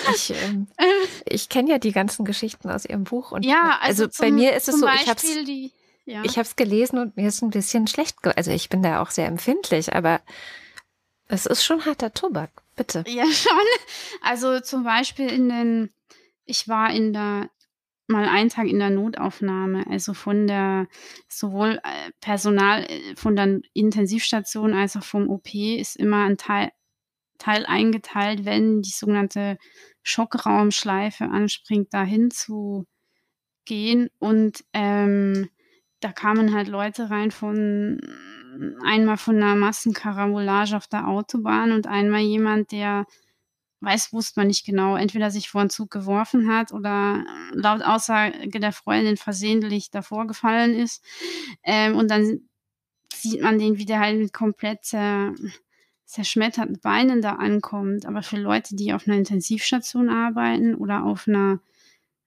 Ich, ähm Äh. ich kenne ja die ganzen Geschichten aus Ihrem Buch und Ja, also, also, bei zum mir ist es so, ich habe es ja. ich gelesen und mir ist 'n bisschen schlecht also, ich bin da auch sehr empfindlich, aber es ist schon harter Tobak. Bitte. Ja, schon. Also, zum Beispiel in den ich war in der mal einen Tag in der Notaufnahme, also, von der sowohl, äh, Personal, äh, von der Intensivstation als auch vom OP ist immer 'n Teil Teil eingeteilt, wenn die sogenannte Schockraumschleife anspringt, dahin zu gehen. Und, ähm, da kamen halt Leute rein von einmal von 'ner Massenkarambolage auf der Autobahn und einmal jemand, der weiß wusste man nicht genau, entweder sich vor 'n Zug geworfen hat oder laut Aussage der Freundin versehentlich davor gefallen ist. Ähm, und dann sieht man den, wie der halt komplett zer zerschmetterten Beinen da ankommt. Aber für Leute, die auf 'ner Intensivstation arbeiten oder auf 'ner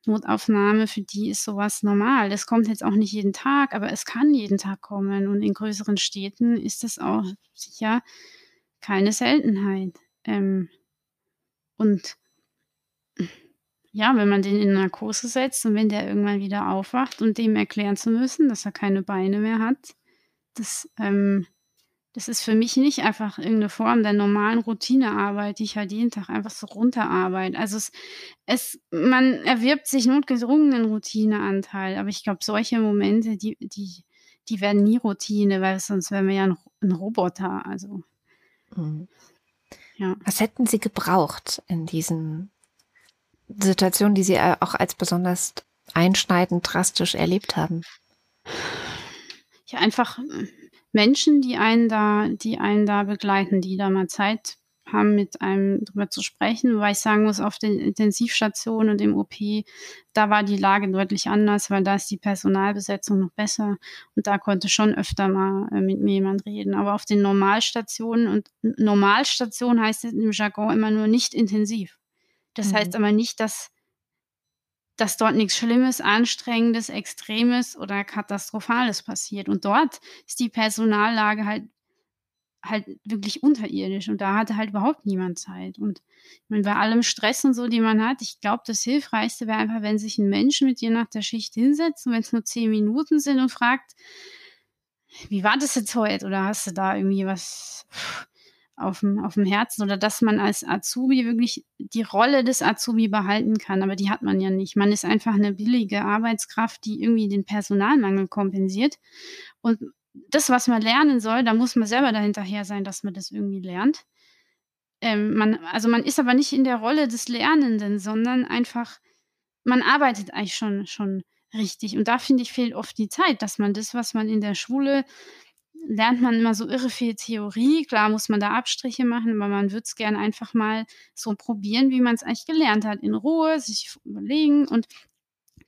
Notaufnahme, für die ist so was normal. Das kommt jetzt auch nicht jeden Tag, aber es kann jeden Tag kommen und in größeren Städten ist das auch sicher keine Seltenheit. Ähm, und Ja, wenn man den in Narkose setzt und wenn der irgendwann wieder aufwacht und dem erklären zu müssen, dass er keine Beine mehr hat, das, ähm das ist für mich nicht einfach irgendeine Form der normalen Routinearbeit, die ich halt jeden Tag einfach so runterarbeite. Also, es es man erwirbt sich notgedrungen 'nen Routineanteil, aber ich glaube, solche Momente, die die die werden nie Routine, weil sonst wären wir ja 'n R 'n Roboter, also Mhm. Ja. Was hätten Sie gebraucht in diesen Situationen, die Sie, äh, auch als besonders einschneidend drastisch erlebt haben? Ja, einfach, hm, Menschen, die einen da die einen da begleiten, die da mal Zeit haben, mit einem drüber zu sprechen, wobei ich sagen muss, auf den Intensivstationen und im OP, da war die Lage deutlich anders, weil da ist die Personalbesetzung noch besser und da konnte schon öfter mal, äh, mit mir jemand reden. Aber auf den Normalstationen und Normalstation heißt im Jargon immer nur nicht intensiv. Das heißt Mhm. aber nicht, dass dass dort nix Schlimmes, Anstrengendes, Extremes oder Katastrophales passiert. Und dort ist die Personallage halt halt wirklich unterirdisch und da hatte halt überhaupt niemand Zeit. Und meine, bei allem Stress und so, den man hat, ich glaube, das Hilfreichste wäre einfach, wenn sich 'n Mensch mit dir nach der Schicht hinsetzt und wenn's nur 10 Minuten sind und fragt: „Wie war das jetzt heut?“ Oder „Hast du da irgendwie was aufm aufm Herzen?“ Oder dass man als Azubi wirklich die Rolle des Azubi behalten kann, aber die hat man ja nicht. Man ist einfach 'ne billige Arbeitskraft, die irgendwie den Personalmangel kompensiert. Und das, was man lernen soll, da muss man selber da hinterher sein, dass man das irgendwie lernt. Ähm, man also, man ist aber nicht in der Rolle des Lernenden, sondern einfach man arbeitet eigentlich schon schon richtig. Und da finde ich, fehlt oft die Zeit, dass man das, was man in der Schule lernt man immer so irre viel Theorie. Klar muss man da Abstriche machen, aber man würd's gern einfach mal so probieren, wie man's eigentlich gelernt hat, in Ruhe, sich überlegen und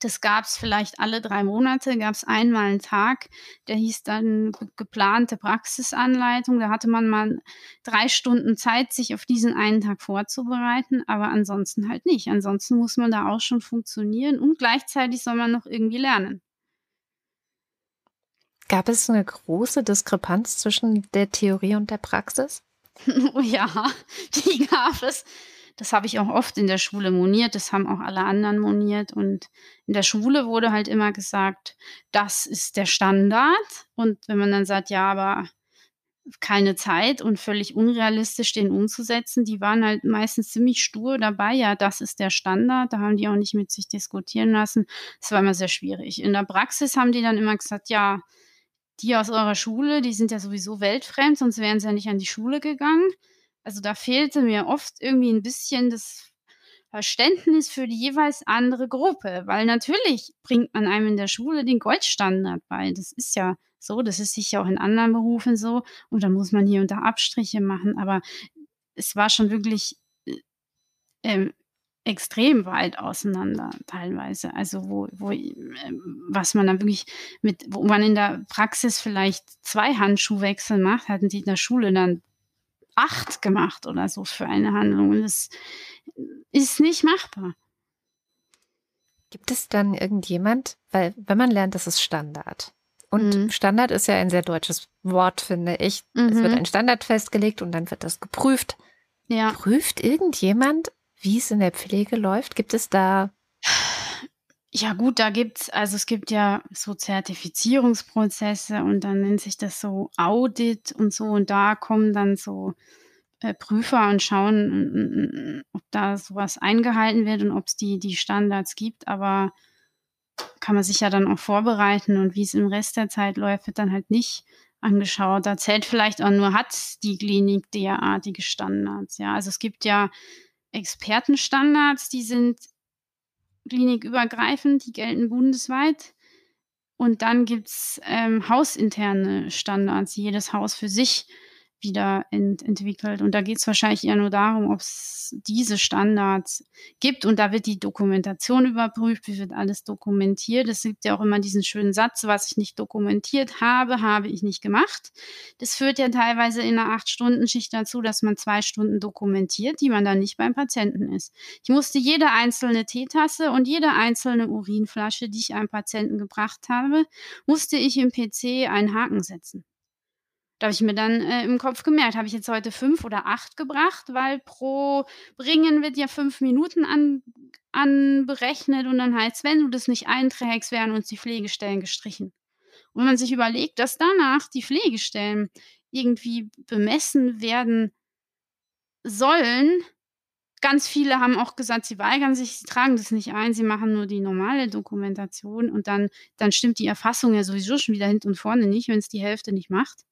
das gab's vielleicht alle 3 Monate gab's einmal 'n Tag, der hieß dann ge geplante Praxisanleitung. Da hatte man mal 3 Stunden Zeit, sich auf diesen einen Tag vorzubereiten, aber ansonsten halt nicht. Ansonsten muss man da auch schon funktionieren und gleichzeitig soll man noch irgendwie lernen. Gab es 'ne große Diskrepanz zwischen der Theorie und der Praxis? Oh ja, die gab es. Das habe ich auch oft in der Schule moniert, das haben auch alle anderen moniert. Und in der Schule wurde halt immer gesagt: „Das ist der Standard.“ Und wenn man dann sagt: „Ja, aber keine Zeit und völlig unrealistisch, den umzusetzen“, die waren halt meistens ziemlich stur dabei: „Ja, das ist der Standard.“ Da haben die auch nicht mit sich diskutieren lassen. Das war immer sehr schwierig. In der Praxis haben die dann immer gesagt: „Ja, die aus eurer Schule, die sind ja sowieso weltfremd, sonst wären sie ja nicht an die Schule gegangen.“ Also, da fehlte mir oft irgendwie 'n bisschen das Verständnis für die jeweils andere Gruppe, weil natürlich bringt man einem in der Schule den Goldstandard bei. Das ist ja so, das ist sicher auch in anderen Berufen so und da muss man hier und da Abstriche machen, aber es war schon wirklich, äh, ähm, extrem weit auseinander teilweise. Also, wo wo i ähm, was man dann wirklich mit wo man in der Praxis vielleicht 2 Handschuhwechsel macht, hatten die in der Schule dann 8 gemacht oder so für eine Handlung und das ist nicht machbar. Gibt es dann irgendjemand weil wenn man lernt, das ist Standard. Und Mhm. Standard ist ja ein sehr deutsches Wort, finde ich. Es wird Mhm. ein Standard festgelegt und dann wird das geprüft. Ja. Prüft irgendjemand, wie es in der Pflege läuft? Gibt es da Ja gut, da gibt's also, es gibt ja so Zertifizierungsprozesse und dann nennt sich das so Audit und so und da kommen dann so, äh, Prüfer und schauen, hm hm, ob da so was eingehalten wird und ob's die die Standards gibt, aber kann man sich ja dann auch vorbereiten und wie's im Rest der Zeit läuft, wird dann halt nicht angeschaut. Da zählt vielleicht auch nur, hat die Klinik derartige Standards, ja? Also, es gibt ja Expertenstandards, die sind klinikübergreifend, die gelten bundesweit. Und dann gibt's, ähm, hausinterne Standards, die jedes Haus für sich wieder ent entwickelt. Und da geht's wahrscheinlich eher nur darum, ob's diese Standards gibt und da wird die Dokumentation überprüft. Wie wird alles dokumentiert? Es gibt ja auch immer diesen schönen Satz: „Was ich nicht dokumentiert habe, habe ich nicht gemacht.“ Das führt ja teilweise in 'ner 8-Stunden-Schicht dazu, dass man 2 Stunden dokumentiert, die man dann nicht beim Patienten ist. Ich musste jede einzelne Teetasse und jede einzelne Urinflasche, die ich einem Patienten gebracht habe, musste ich im PC einen Haken setzen. Da habe ich mir dann, äh, im Kopf gemerkt, habe ich jetzt heute 5 oder 8 gebracht, weil pro Bringen wird ja 5 Minuten an anberechnet und dann heißt's: „Wenn du das nicht einträgst, werden uns die Pflegestellen gestrichen.“ Und wenn man sich überlegt, dass danach die Pflegestellen irgendwie bemessen werden sollen ganz viele haben auch gesagt, sie weigern sich, sie tragen das nicht ein, sie machen nur die normale Dokumentation und dann dann stimmt die Erfassung ja sowieso schon wieder hinten und vorne nicht, wenn's die Hälfte nicht macht.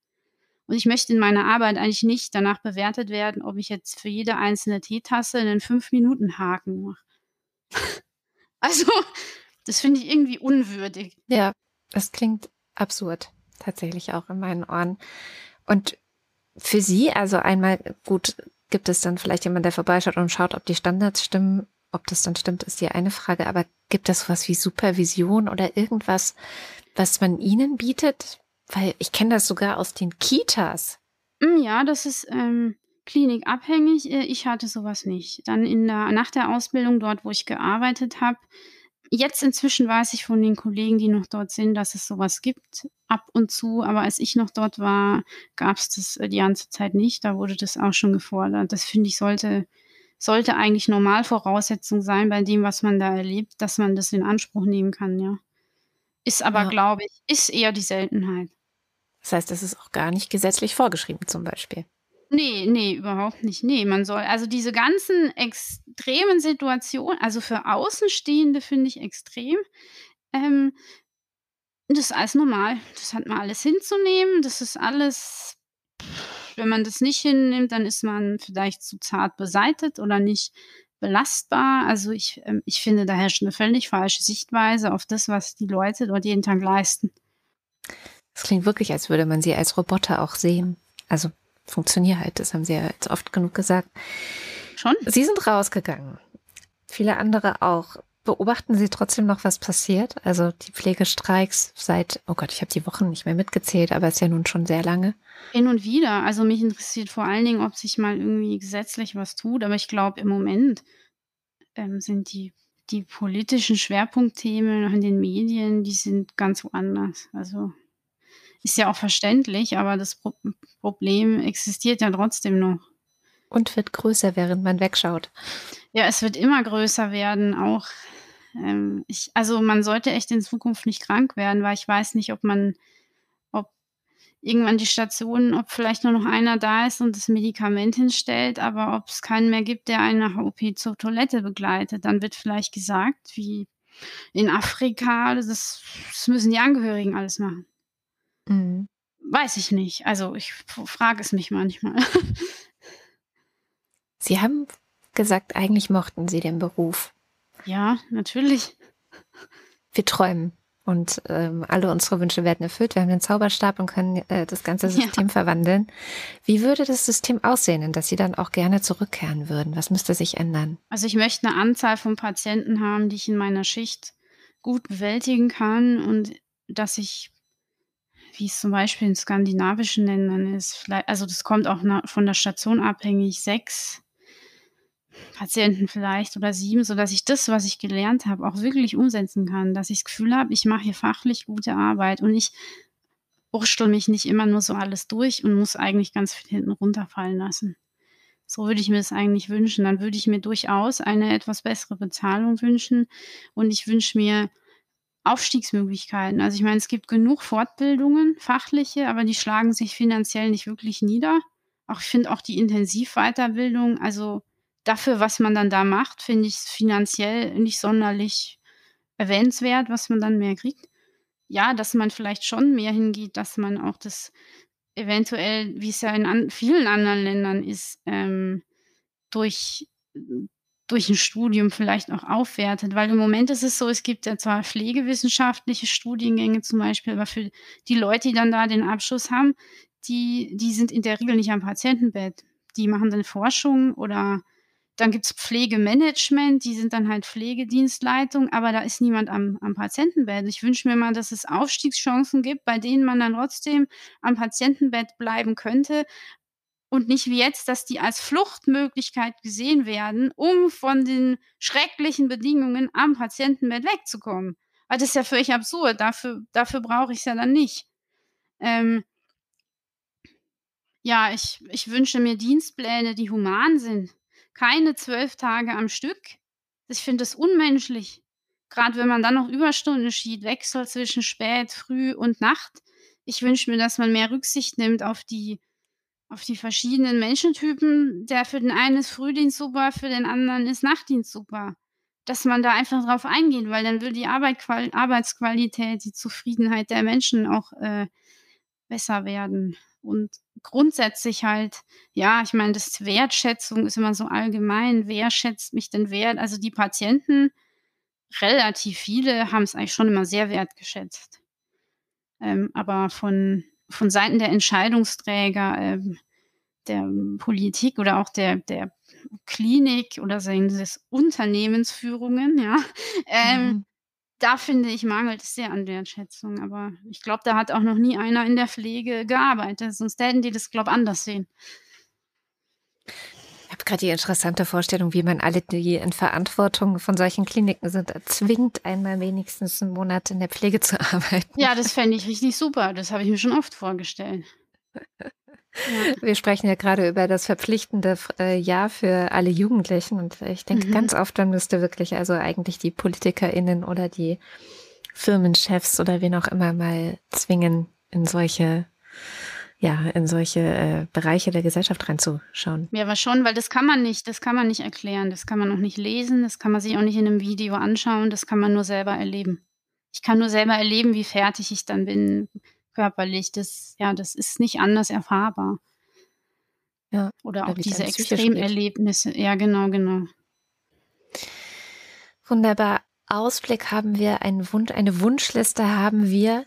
Und ich möchte in meiner Arbeit eigentlich nicht danach bewertet werden, ob ich jetzt für jede einzelne Teetasse 'nen 5-Minuten-Haken mache. Also, das finde ich irgendwie unwürdig. Ja, das klingt absurd, tatsächlich auch in meinen Ohren. Und für Sie, also einmal gut, gibt es dann vielleicht jemand, der vorbeischaut und schaut, ob die Standards stimmen. Ob das dann stimmt, ist die eine Frage. Aber gibt es was wie Supervision oder irgendwas, was man Ihnen bietet? Weil ich kenne das sogar aus den Kitas. Hm, ja, das ist, ähm, klinikabhängig. Äh, ich hatte so was nicht. Dann in der nach der Ausbildung dort, wo ich gearbeitet habe jetzt inzwischen weiß ich von den Kollegen, die noch dort sind, dass es so was gibt ab und zu, aber als ich noch dort war, gab's das, äh, die ganze Zeit nicht. Da wurde das auch schon gefordert. Das finde ich, sollte sollte eigentlich Normalvoraussetzung sein bei dem, was man da erlebt, dass man das in Anspruch nehmen kann, ja. Ist aber, Ja. glaube ich ist eher die Seltenheit. Das heißt, das ist auch gar nicht gesetzlich vorgeschrieben zum Beispiel? Ne, ne, überhaupt nicht. Ne, man soll also diese ganzen extremen Situationen also für Außenstehende finde ich extrem. Ähm das ist alles normal. Das hat man alles hinzunehmen. Das ist alles wenn man das nicht hinnimmt, dann ist man vielleicht zu zart beseitet oder nicht belastbar. Also, ich ähm, ich finde, da herrscht 'ne völlig falsche Sichtweise auf das, was die Leute dort jeden Tag leisten. Es klingt wirklich, als würde man sie als Roboter auch sehen. Also, funktionier halt, das haben Sie ja jetzt oft genug gesagt. Schon. Sie sind rausgegangen. Viele andere auch. Beobachten Sie trotzdem noch, was passiert? Also, die Pflegestreiks seit oh Gott, ich habe die Wochen nicht mehr mitgezählt, aber ist ja nun schon sehr lange. Hin und wieder. Also, mich interessiert vor allen Dingen, ob sich mal irgendwie gesetzlich was tut, aber ich glaube, im Moment, ähm, sind die die politischen Schwerpunktthemen in den Medien, die sind ganz woanders. Also, ist ja auch verständlich, aber das Pro Problem existiert ja trotzdem noch. Und wird größer, während man wegschaut. Ja, es wird immer größer werden, auch, ähm, ich also, man sollte echt in Zukunft nicht krank werden, weil ich weiß nicht, ob man ob irgendwann die Stationen ob vielleicht nur noch einer da ist und das Medikament hinstellt, aber ob's keinen mehr gibt, der einen nach OP zur Toilette begleitet. Dann wird vielleicht gesagt, wie in Afrika, das das müssen die Angehörigen alles machen. Mhm. Weiß ich nicht. Also, ich frage es mich manchmal. Sie haben gesagt, eigentlich mochten Sie den Beruf. Ja, natürlich. Wir träumen und, ähm, alle unsere Wünsche werden erfüllt. Wir haben den Zauberstab und können, äh, das ganze System Ja. verwandeln. Wie würde das System aussehen, in das Sie dann auch gerne zurückkehren würden? Was müsste sich ändern? Also, ich möchte 'ne Anzahl von Patienten haben, die ich in meiner Schicht gut bewältigen kann und dass ich wie es zum Beispiel in skandinavischen Ländern ist, viellei also, das kommt auch von der Station abhängig, 6 Patienten vielleicht oder 7, sodass ich das, was ich gelernt habe, auch wirklich umsetzen kann. Dass ich das Gefühl habe, ich mache hier fachlich gute Arbeit und ich wurstele mich nicht immer nur so alles durch und muss eigentlich ganz viel hinten runterfallen lassen. So würde ich mir das eigentlich wünschen. Dann würde ich mir durchaus eine etwas bessere Bezahlung wünschen und ich wünsche mir Aufstiegsmöglichkeiten. Also, ich meine, es gibt genug Fortbildungen, fachliche, aber die schlagen sich finanziell nicht wirklich nieder. Auch ich finde auch die Intensivweiterbildung also, dafür, was man dann da macht, finde ich's finanziell nicht sonderlich erwähnenswert, was man dann mehr kriegt. Ja, dass man vielleicht schon mehr hingeht, dass man auch das eventuell, wie es ja in an vielen anderen Ländern ist, ähm, durch durch 'n Studium vielleicht auch aufwertet. Weil im Moment ist es so, es gibt ja zwar pflegewissenschaftliche Studiengänge zum Beispiel, aber für die Leute, die dann da den Abschluss haben, die die sind in der Regel nicht am Patientenbett. Die machen dann Forschung oder dann gibt's Pflegemanagement, die sind dann halt Pflegedienstleitung, aber da ist niemand am am Patientenbett. Ich wünsche mir mal, dass es Aufstiegschancen gibt, bei denen man dann trotzdem am Patientenbett bleiben könnte und nicht wie jetzt, dass die als Fluchtmöglichkeit gesehen werden, um von den schrecklichen Bedingungen am Patientenbett wegzukommen. Weil das ist ja völlig absurd. Dafür dafür brauche ich's ja dann nicht. Ähm Ja, ich ich wünsche mir Dienstpläne, die human sind. Keine 12 Tage am Stück. Ich finde das unmenschlich. Grad wenn man dann noch Überstunden schiebt, wechselt zwischen spät, früh und Nacht. Ich wünsche mir, dass man mehr Rücksicht nimmt auf die auf die verschiedenen Menschentypen. Der für den einen ist Frühdienst super, für den anderen ist Nachtdienst super. Dass man da einfach drauf eingeht, weil dann will die Arbeit Qual Arbeitsqualität, die Zufriedenheit der Menschen auch, äh, besser werden. Und grundsätzlich halt ja, ich meine, das Wertschätzung ist immer so allgemein. Wer schätzt mich denn wert? Also, die Patienten, relativ viele, haben's eigentlich schon immer sehr wertgeschätzt. Ähm, aber von von Seiten der Entscheidungsträger, ähm, der Politik oder auch der der Klinik oder seien es Unternehmensführungen, ja, ähm, Mhm. da finde ich, mangelt es sehr an Wertschätzung. Aber ich glaube, da hat auch noch nie einer in der Pflege gearbeitet, sonst hätten die das, glaube anders sehen. Habe grad die interessante Vorstellung, wie man alle, die in Verantwortung von solchen Kliniken sind, zwingt, einmal wenigstens 'n Monat in der Pflege zu arbeiten. Ja, das fände ich richtig super. Das habe ich mir schon oft vorgestellt. Wir sprechen ja grade über das verpflichtende äh, Jahr für alle Jugendlichen und ich denke Mhm. ganz oft, dann müsste wirklich also eigentlich die PolitikerInnen oder die Firmenchefs oder wen auch immer mal zwingen, in solche ja, in solche, äh, Bereiche der Gesellschaft reinzuschauen. Ja, aber schon, weil das kann man nicht das kann man nicht erklären. Das kann man auch nicht lesen, das kann man sich auch nicht in 'nem Video anschauen, das kann man nur selber erleben. Ich kann nur selber erleben, wie fertig ich dann bin körperlich. Das ja, das ist nicht anders erfahrbar. Ja, Oder oder auch diese einem. Extremerlebnisse. Ja, genau, genau. Wunderbar. Ausblick haben wir, einen Wun eine Wunschliste haben wir.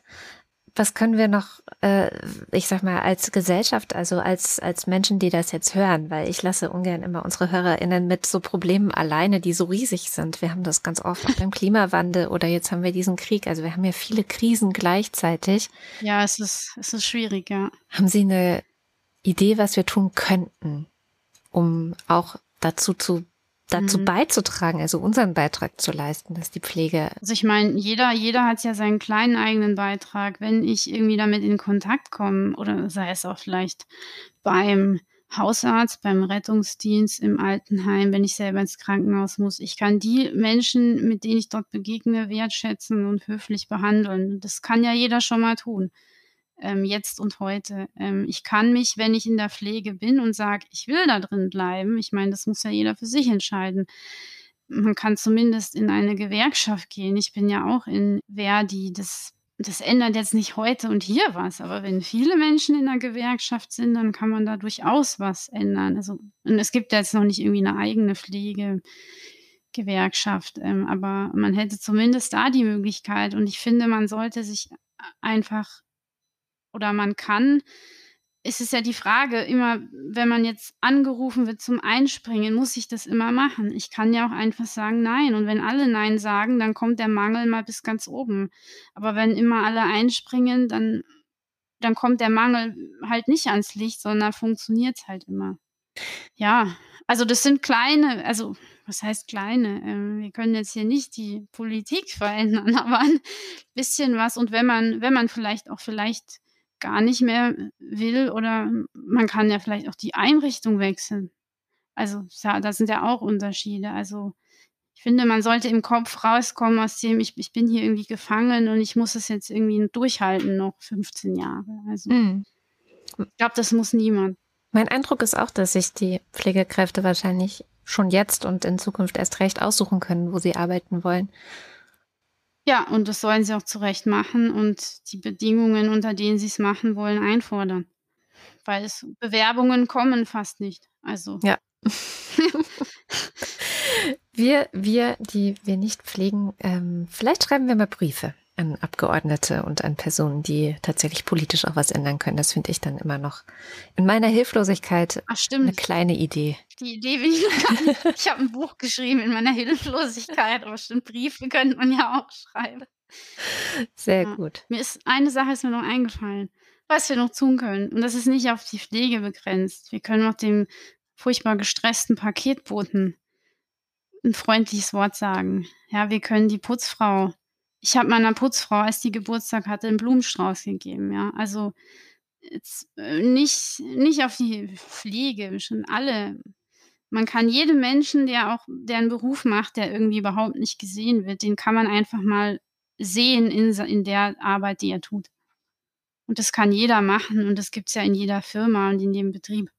Was können wir noch, äh, ich sage mal, als Gesellschaft, also als als Menschen, die das jetzt hören, weil ich lasse ungern immer unsere HörerInnen mit so Problemen alleine, die so riesig sind. Wir haben das ganz oft auch beim Klimawandel oder jetzt haben wir diesen Krieg. Also, wir haben ja viele Krisen gleichzeitig. Ja, es ist es ist schwierig, ja. Haben Sie 'ne Idee, was wir tun könnten, um auch dazu zu dazu Mhm. beizutragen, also unseren Beitrag zu leisten, dass die Pflege Also, ich meine, jeder jeder hat ja seinen kleinen eigenen Beitrag. Wenn ich irgendwie damit in Kontakt komme oder sei es auch vielleicht beim Hausarzt, beim Rettungsdienst, im Altenheim, wenn ich selber ins Krankenhaus muss. Ich kann die Menschen, mit denen ich dort begegne, wertschätzen und höflich behandeln. Das kann ja jeder schon mal tun, ähm, jetzt und heute. Ähm, ich kann mich, wenn ich in der Pflege bin und sage: „Ich will da drin bleiben“ ich meine, das muss ja jeder für sich entscheiden. Man kann zumindest in eine Gewerkschaft gehen. Ich bin ja auch in ver.di. Das das ändert jetzt nicht heute und hier was, aber wenn viele Menschen in 'ner Gewerkschaft sind, dann kann man da durchaus was ändern. Also und es gibt ja jetzt noch nicht irgendwie 'ne eigene Pflegegewerkschaft, ähm, aber man hätte zumindest da die Möglichkeit und ich finde, man sollte sich einfach oder man kann es ist ja die Frage immer, wenn man jetzt angerufen wird zum Einspringen, muss ich das immer machen? Ich kann ja auch einfach sagen: „Nein“ und wenn alle „Nein“ sagen, dann kommt der Mangel mal bis ganz oben. Aber wenn immer alle einspringen, dann dann kommt der Mangel halt nicht ans Licht, sondern funktioniert's halt immer. Ja, also, das sind kleine also, was heißt kleine? Ähm, wir können jetzt hier nicht die Politik verändern, aber 'n bisschen was und wenn man wenn man vielleicht auch vielleicht gar nicht mehr will oder man kann ja vielleicht auch die Einrichtung wechseln. Also, ja, da sind ja auch Unterschiede. Also, ich finde, man sollte im Kopf rauskommen aus dem: „Ich ich bin hier irgendwie gefangen und ich muss es jetzt irgendwie durchhalten noch 15 Jahre.“ Also Mhm. Ich glaube, das muss niemand. Mein Eindruck ist auch, dass sich die Pflegekräfte wahrscheinlich schon jetzt und in Zukunft erst recht aussuchen können, wo sie arbeiten wollen. Ja, und das sollen sie auch zu Recht machen und die Bedingungen, unter denen sie's machen wollen, einfordern. Weil es Bewerbungen kommen fast nicht. Also Ja. Wir wir, die wir nicht pflegen ähm, vielleicht schreiben wir mal Briefe an Abgeordnete und an Personen, die tatsächlich politisch auch was ändern können. Das finde ich dann immer noch in meiner Hilflosigkeit Ach 'ne stimmt. kleine Idee. Die Idee will ich noch gar nicht ich habe 'n Buch geschrieben in meiner Hilflosigkeit, aber stimmt, Briefe könnte man ja auch schreiben. Sehr Ja. gut. Mir ist eine Sache ist mir noch eingefallen, was wir noch tun können und das ist nicht auf die Pflege begrenzt. Wir können auch dem furchtbar gestressten Paketboten 'n freundliches Wort sagen. Ja, wir können die Putzfrau ich habe meiner Putzfrau, als die Geburtstag hatte, 'n Blumenstrauß gegeben, ja. Also, jetzt, äh, nicht nicht auf die Pflege, schon alle. Man kann jedem Menschen, der auch der 'n Beruf macht, der irgendwie überhaupt nicht gesehen wird, den kann man einfach mal sehen in in der Arbeit, die er tut. Und das kann jeder machen und das gibt's ja in jeder Firma und in jedem Betrieb.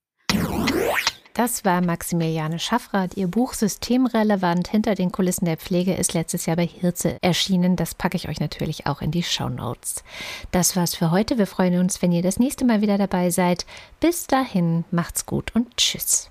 Das war Maximiliane Schaffrath. Ihr Buch Systemrelevant hinter den Kulissen der Pflege ist letztes Jahr bei Hirze erschienen. Das packe ich euch natürlich auch in die Show Notes. Das war's für heute. Wir freuen uns, wenn ihr das nächste Mal wieder dabei seid. Bis dahin, macht's gut und tschüss.